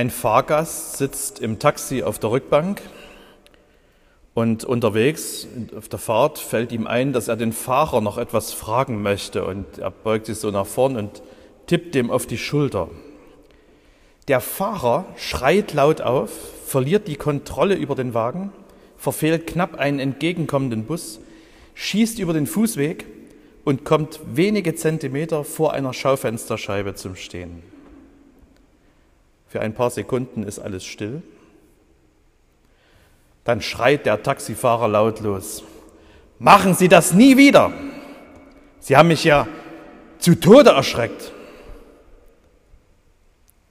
Ein Fahrgast sitzt im Taxi auf der Rückbank und unterwegs auf der Fahrt fällt ihm ein, dass er den Fahrer noch etwas fragen möchte und er beugt sich so nach vorn und tippt dem auf die Schulter. Der Fahrer schreit laut auf, verliert die Kontrolle über den Wagen, verfehlt knapp einen entgegenkommenden Bus, schießt über den Fußweg und kommt wenige Zentimeter vor einer Schaufensterscheibe zum Stehen. Für ein paar Sekunden ist alles still. Dann schreit der Taxifahrer lautlos, machen Sie das nie wieder. Sie haben mich ja zu Tode erschreckt.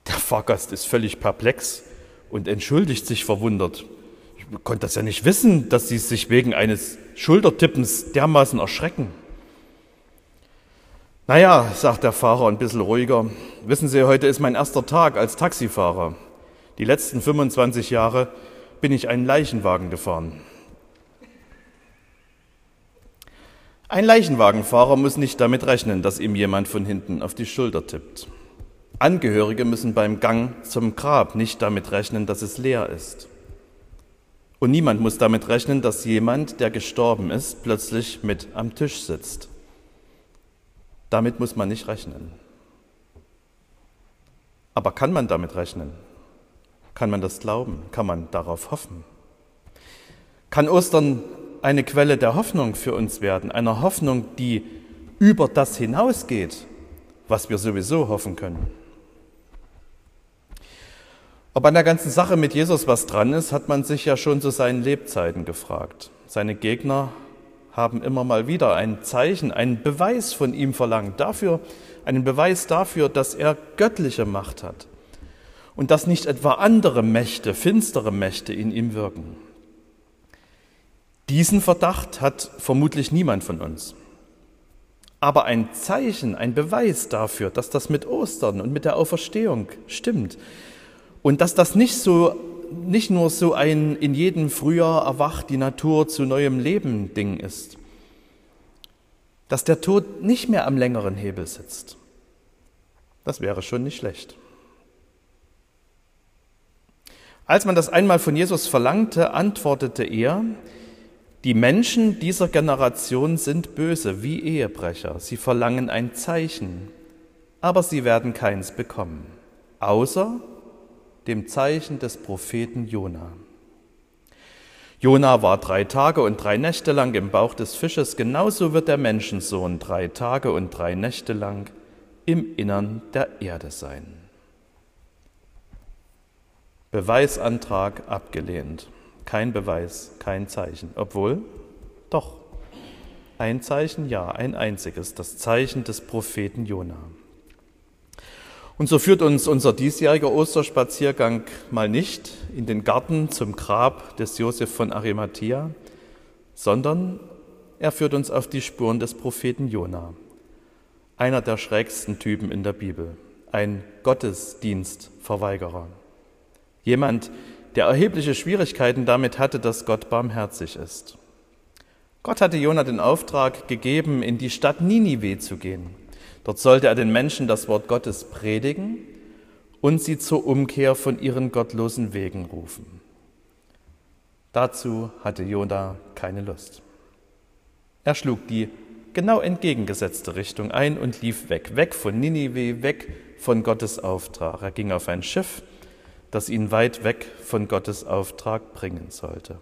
Der Fahrgast ist völlig perplex und entschuldigt sich verwundert. Ich konnte das ja nicht wissen, dass Sie sich wegen eines Schultertippens dermaßen erschrecken. Naja, sagt der Fahrer ein bisschen ruhiger, wissen Sie, heute ist mein erster Tag als Taxifahrer. Die letzten 25 Jahre bin ich einen Leichenwagen gefahren. Ein Leichenwagenfahrer muss nicht damit rechnen, dass ihm jemand von hinten auf die Schulter tippt. Angehörige müssen beim Gang zum Grab nicht damit rechnen, dass es leer ist. Und niemand muss damit rechnen, dass jemand, der gestorben ist, plötzlich mit am Tisch sitzt. Damit muss man nicht rechnen. Aber kann man damit rechnen? Kann man das glauben? Kann man darauf hoffen? Kann Ostern eine Quelle der Hoffnung für uns werden? Eine Hoffnung, die über das hinausgeht, was wir sowieso hoffen können? Ob an der ganzen Sache mit Jesus was dran ist, hat man sich ja schon zu seinen Lebzeiten gefragt. Seine Gegner haben immer mal wieder ein Zeichen, einen Beweis von ihm verlangt, dafür, einen Beweis dafür, dass er göttliche Macht hat und dass nicht etwa andere Mächte, finstere Mächte in ihm wirken. Diesen Verdacht hat vermutlich niemand von uns. Aber ein Zeichen, ein Beweis dafür, dass das mit Ostern und mit der Auferstehung stimmt und dass das nicht so nicht nur so ein in jedem Frühjahr erwacht die Natur zu neuem Leben Ding ist, dass der Tod nicht mehr am längeren Hebel sitzt. Das wäre schon nicht schlecht. Als man das einmal von Jesus verlangte, antwortete er, die Menschen dieser Generation sind böse wie Ehebrecher. Sie verlangen ein Zeichen, aber sie werden keins bekommen, außer dem Zeichen des Propheten Jona. Jona war drei Tage und drei Nächte lang im Bauch des Fisches, genauso wird der Menschensohn drei Tage und drei Nächte lang im Innern der Erde sein. Beweisantrag abgelehnt. Kein Beweis, kein Zeichen. Obwohl, doch, ein Zeichen, ja, ein einziges, das Zeichen des Propheten Jona. Und so führt uns unser diesjähriger Osterspaziergang mal nicht in den Garten zum Grab des Josef von Arimathea, sondern er führt uns auf die Spuren des Propheten Jona, einer der schrägsten Typen in der Bibel, ein Gottesdienstverweigerer. Jemand, der erhebliche Schwierigkeiten damit hatte, dass Gott barmherzig ist. Gott hatte Jona den Auftrag gegeben, in die Stadt Ninive zu gehen Dort sollte er den Menschen das Wort Gottes predigen und sie zur Umkehr von ihren gottlosen Wegen rufen. Dazu hatte Jona keine Lust. Er schlug die genau entgegengesetzte Richtung ein und lief weg, weg von Ninive, weg von Gottes Auftrag. Er ging auf ein Schiff, das ihn weit weg von Gottes Auftrag bringen sollte.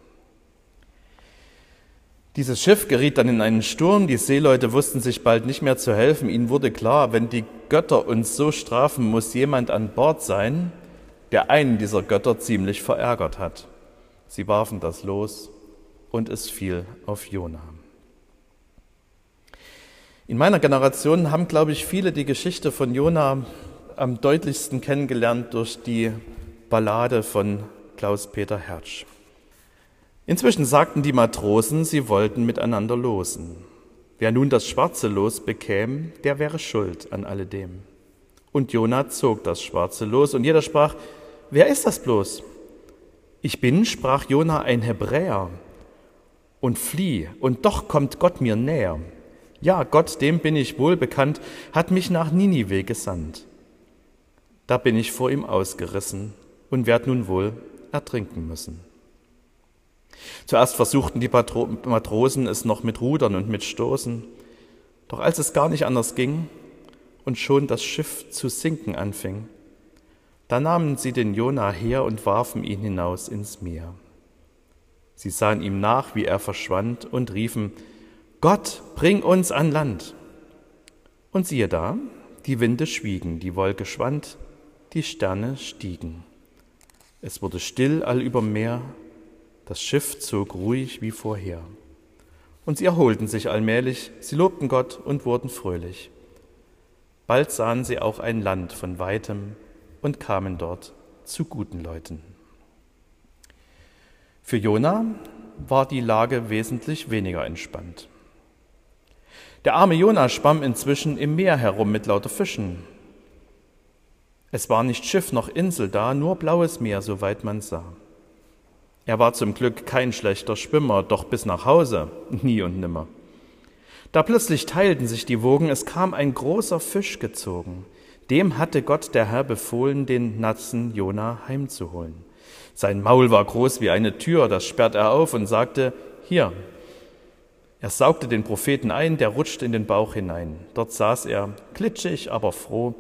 Dieses Schiff geriet dann in einen Sturm, die Seeleute wussten sich bald nicht mehr zu helfen. Ihnen wurde klar, wenn die Götter uns so strafen, muss jemand an Bord sein, der einen dieser Götter ziemlich verärgert hat. Sie warfen das los und es fiel auf Jona. In meiner Generation haben, glaube ich, viele die Geschichte von Jona am deutlichsten kennengelernt durch die Ballade von Klaus-Peter Hertsch. Inzwischen sagten die Matrosen, sie wollten miteinander losen. Wer nun das schwarze Los bekäme, der wäre schuld an alledem. Und Jona zog das schwarze Los, und jeder sprach, wer ist das bloß? Ich bin, sprach Jona, ein Hebräer, und flieh, und doch kommt Gott mir näher. Ja, Gott, dem bin ich wohl bekannt, hat mich nach Ninive gesandt. Da bin ich vor ihm ausgerissen und werd nun wohl ertrinken müssen. Zuerst versuchten die Matrosen es noch mit Rudern und mit Stoßen, doch als es gar nicht anders ging und schon das Schiff zu sinken anfing, da nahmen sie den Jona her und warfen ihn hinaus ins Meer. Sie sahen ihm nach, wie er verschwand, und riefen, Gott, bring uns an Land. Und siehe da, die Winde schwiegen, die Wolke schwand, die Sterne stiegen. Es wurde still allüberm Meer, das Schiff zog ruhig wie vorher. Und sie erholten sich allmählich, sie lobten Gott und wurden fröhlich. Bald sahen sie auch ein Land von weitem und kamen dort zu guten Leuten. Für Jona war die Lage wesentlich weniger entspannt. Der arme Jona schwamm inzwischen im Meer herum mit lauter Fischen. Es war nicht Schiff noch Insel da, nur blaues Meer, soweit man sah. Er war zum Glück kein schlechter Schwimmer, doch bis nach Hause nie und nimmer. Da plötzlich teilten sich die Wogen, es kam ein großer Fisch gezogen. Dem hatte Gott der Herr befohlen, den nassen Jona heimzuholen. Sein Maul war groß wie eine Tür, das sperrt er auf und sagte, hier. Er saugte den Propheten ein, der rutschte in den Bauch hinein. Dort saß er, klitschig, aber froh,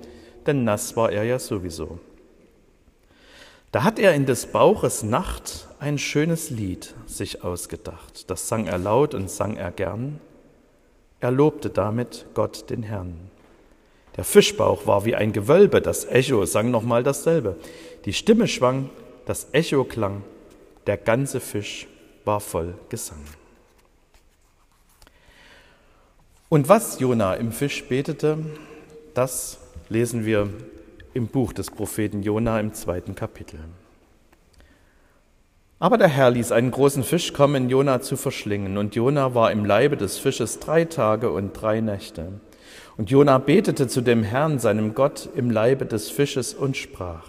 denn nass war er ja sowieso. Da hat er in des Bauches Nacht ein schönes Lied sich ausgedacht. Das sang er laut und sang er gern. Er lobte damit Gott den Herrn. Der Fischbauch war wie ein Gewölbe, das Echo sang nochmal dasselbe. Die Stimme schwang, das Echo klang, der ganze Fisch war voll Gesang. Und was Jona im Fisch betete, das lesen wir im Buch des Propheten Jona im zweiten Kapitel. Aber der Herr ließ einen großen Fisch kommen, Jona zu verschlingen, und Jona war im Leibe des Fisches drei Tage und drei Nächte. Und Jona betete zu dem Herrn, seinem Gott, im Leibe des Fisches und sprach.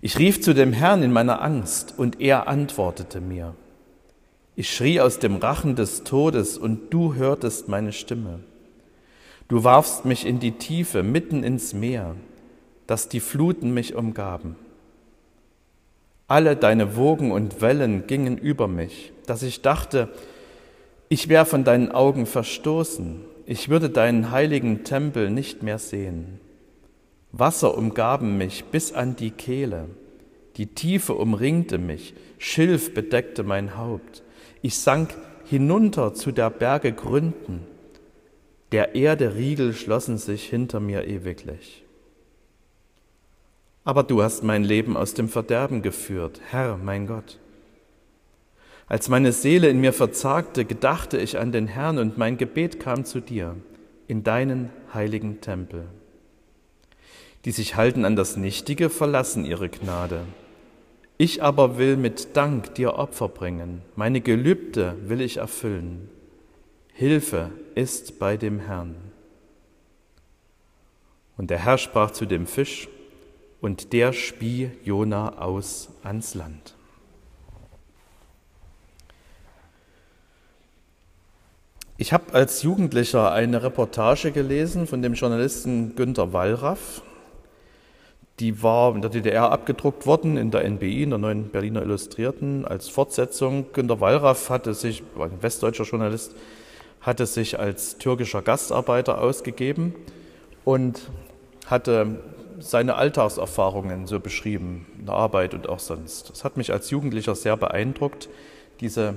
Ich rief zu dem Herrn in meiner Angst, und er antwortete mir. Ich schrie aus dem Rachen des Todes, und du hörtest meine Stimme. Du warfst mich in die Tiefe, mitten ins Meer, dass die Fluten mich umgaben. Alle deine Wogen und Wellen gingen über mich, dass ich dachte, ich wäre von deinen Augen verstoßen, ich würde deinen heiligen Tempel nicht mehr sehen. Wasser umgaben mich bis an die Kehle, die Tiefe umringte mich, Schilf bedeckte mein Haupt. Ich sank hinunter zu der Berge Gründen der Erde Riegel schlossen sich hinter mir ewiglich. Aber du hast mein Leben aus dem Verderben geführt, Herr, mein Gott. Als meine Seele in mir verzagte, gedachte ich an den Herrn und mein Gebet kam zu dir in deinen heiligen Tempel. Die sich halten an das Nichtige, verlassen ihre Gnade. Ich aber will mit Dank dir Opfer bringen, meine Gelübde will ich erfüllen. Hilfe ist bei dem Herrn. Und der Herr sprach zu dem Fisch, und der spie Jona aus ans Land. Ich habe als Jugendlicher eine Reportage gelesen von dem Journalisten Günter Wallraff. Die war in der DDR abgedruckt worden in der NBI, in der neuen Berliner Illustrierten, als Fortsetzung. Günter Wallraff hatte sich, war ein westdeutscher Journalist, hatte sich als türkischer Gastarbeiter ausgegeben und hatte seine Alltagserfahrungen so beschrieben, in der Arbeit und auch sonst. Das hat mich als Jugendlicher sehr beeindruckt. Diese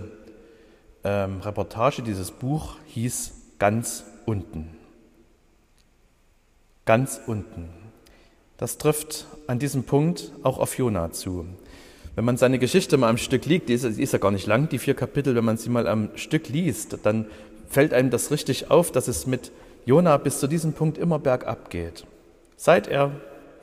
ähm, Reportage, dieses Buch hieß Ganz unten. Ganz unten. Das trifft an diesem Punkt auch auf Jona zu. Wenn man seine Geschichte mal am Stück liest, die ist, die ist ja gar nicht lang, die vier Kapitel, wenn man sie mal am Stück liest, dann fällt einem das richtig auf, dass es mit Jona bis zu diesem Punkt immer bergab geht. Seit er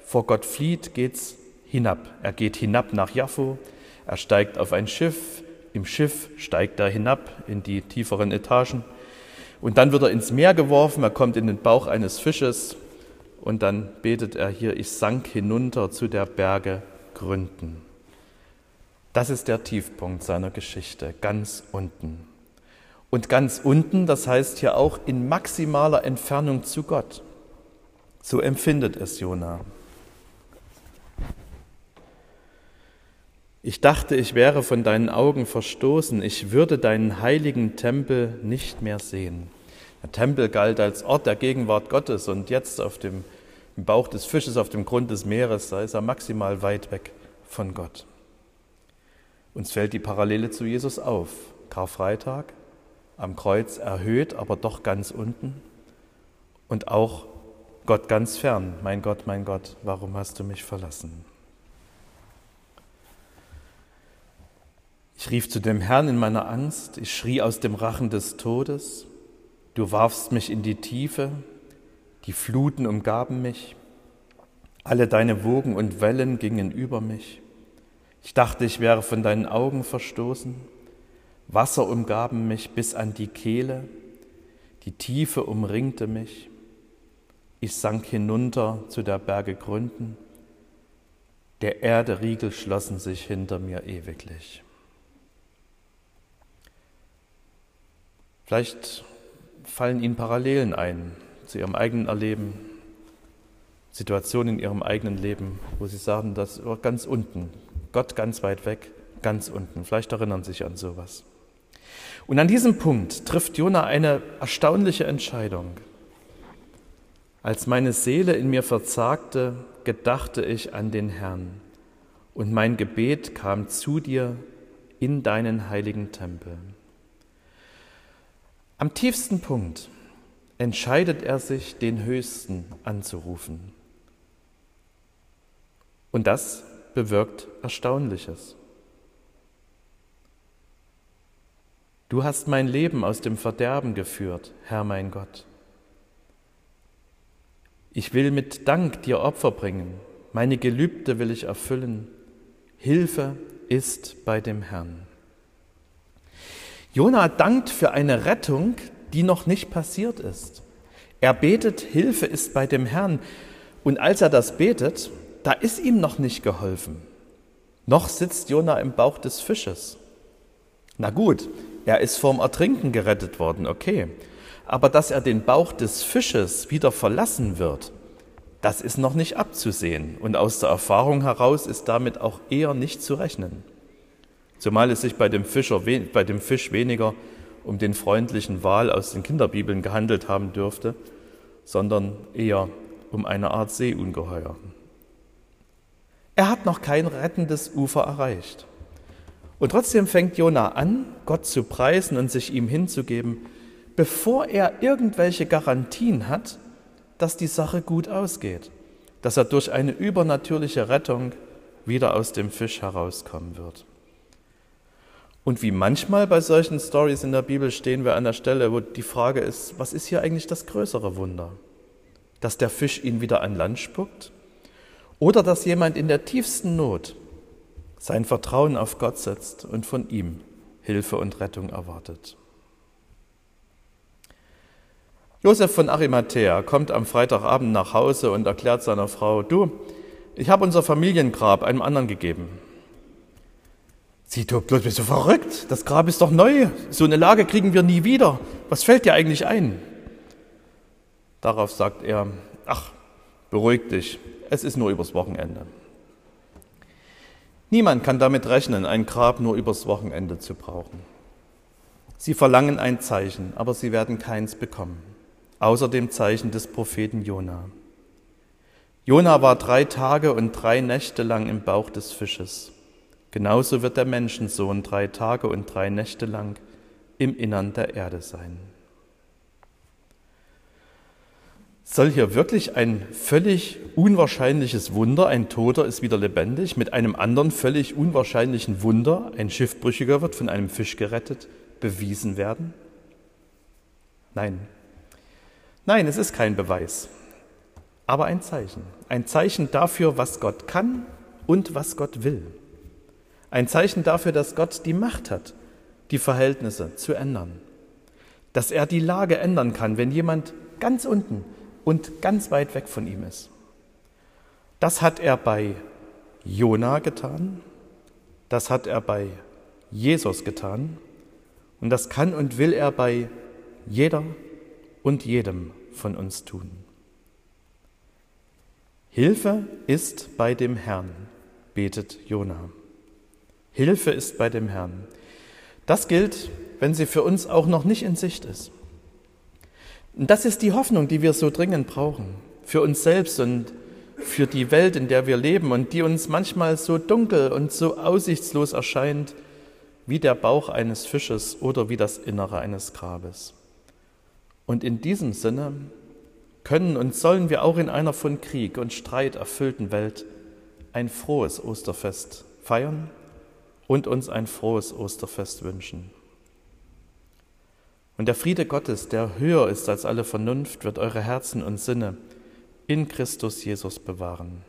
vor Gott flieht, geht's hinab. Er geht hinab nach Jaffo, er steigt auf ein Schiff, im Schiff steigt er hinab in die tieferen Etagen und dann wird er ins Meer geworfen, er kommt in den Bauch eines Fisches und dann betet er hier, ich sank hinunter zu der Berge Gründen. Das ist der Tiefpunkt seiner Geschichte, ganz unten. Und ganz unten, das heißt hier auch in maximaler Entfernung zu Gott. So empfindet es Jona. Ich dachte, ich wäre von deinen Augen verstoßen, ich würde deinen heiligen Tempel nicht mehr sehen. Der Tempel galt als Ort der Gegenwart Gottes und jetzt auf dem Bauch des Fisches auf dem Grund des Meeres, da ist er maximal weit weg von Gott. Uns fällt die Parallele zu Jesus auf. Karfreitag, am Kreuz erhöht, aber doch ganz unten. Und auch Gott ganz fern. Mein Gott, mein Gott, warum hast du mich verlassen? Ich rief zu dem Herrn in meiner Angst, ich schrie aus dem Rachen des Todes, du warfst mich in die Tiefe, die Fluten umgaben mich, alle deine Wogen und Wellen gingen über mich. Ich dachte, ich wäre von deinen Augen verstoßen, Wasser umgaben mich bis an die Kehle, die Tiefe umringte mich, ich sank hinunter zu der Berge Gründen, der Erde Riegel schlossen sich hinter mir ewiglich. Vielleicht fallen Ihnen Parallelen ein zu Ihrem eigenen Erleben, Situationen in Ihrem eigenen Leben, wo Sie sagen, das war ganz unten, Gott ganz weit weg, ganz unten. Vielleicht erinnern Sie sich an sowas. Und an diesem Punkt trifft Jona eine erstaunliche Entscheidung. Als meine Seele in mir verzagte, gedachte ich an den Herrn, und mein Gebet kam zu dir in deinen heiligen Tempel. Am tiefsten Punkt entscheidet er sich, den Höchsten anzurufen. Und das bewirkt Erstaunliches. Du hast mein Leben aus dem Verderben geführt, Herr mein Gott. Ich will mit Dank dir Opfer bringen, meine Gelübde will ich erfüllen. Hilfe ist bei dem Herrn. Jona dankt für eine Rettung, die noch nicht passiert ist. Er betet, Hilfe ist bei dem Herrn. Und als er das betet, da ist ihm noch nicht geholfen. Noch sitzt Jona im Bauch des Fisches. Na gut, er ist vorm Ertrinken gerettet worden, okay. Aber dass er den Bauch des Fisches wieder verlassen wird, das ist noch nicht abzusehen. Und aus der Erfahrung heraus ist damit auch eher nicht zu rechnen zumal es sich bei dem, Fischer, bei dem Fisch weniger um den freundlichen Wal aus den Kinderbibeln gehandelt haben dürfte, sondern eher um eine Art Seeungeheuer. Er hat noch kein rettendes Ufer erreicht. Und trotzdem fängt Jona an, Gott zu preisen und sich ihm hinzugeben, bevor er irgendwelche Garantien hat, dass die Sache gut ausgeht, dass er durch eine übernatürliche Rettung wieder aus dem Fisch herauskommen wird. Und wie manchmal bei solchen Stories in der Bibel stehen wir an der Stelle, wo die Frage ist, was ist hier eigentlich das größere Wunder? Dass der Fisch ihn wieder an Land spuckt? Oder dass jemand in der tiefsten Not sein Vertrauen auf Gott setzt und von ihm Hilfe und Rettung erwartet? Josef von Arimathea kommt am Freitagabend nach Hause und erklärt seiner Frau, du, ich habe unser Familiengrab einem anderen gegeben. Sie tut bloß, bist du verrückt? Das Grab ist doch neu. So eine Lage kriegen wir nie wieder. Was fällt dir eigentlich ein? Darauf sagt er, ach, beruhig dich, es ist nur übers Wochenende. Niemand kann damit rechnen, ein Grab nur übers Wochenende zu brauchen. Sie verlangen ein Zeichen, aber sie werden keins bekommen, außer dem Zeichen des Propheten Jona. Jona war drei Tage und drei Nächte lang im Bauch des Fisches. Genauso wird der Menschensohn drei Tage und drei Nächte lang im Innern der Erde sein. Soll hier wirklich ein völlig unwahrscheinliches Wunder, ein Toter ist wieder lebendig, mit einem anderen völlig unwahrscheinlichen Wunder, ein Schiffbrüchiger wird von einem Fisch gerettet, bewiesen werden? Nein. Nein, es ist kein Beweis, aber ein Zeichen. Ein Zeichen dafür, was Gott kann und was Gott will. Ein Zeichen dafür, dass Gott die Macht hat, die Verhältnisse zu ändern. Dass er die Lage ändern kann, wenn jemand ganz unten und ganz weit weg von ihm ist. Das hat er bei Jona getan, das hat er bei Jesus getan und das kann und will er bei jeder und jedem von uns tun. Hilfe ist bei dem Herrn, betet Jona. Hilfe ist bei dem Herrn. Das gilt, wenn sie für uns auch noch nicht in Sicht ist. Und das ist die Hoffnung, die wir so dringend brauchen, für uns selbst und für die Welt, in der wir leben und die uns manchmal so dunkel und so aussichtslos erscheint, wie der Bauch eines Fisches oder wie das Innere eines Grabes. Und in diesem Sinne können und sollen wir auch in einer von Krieg und Streit erfüllten Welt ein frohes Osterfest feiern und uns ein frohes Osterfest wünschen. Und der Friede Gottes, der höher ist als alle Vernunft, wird eure Herzen und Sinne in Christus Jesus bewahren.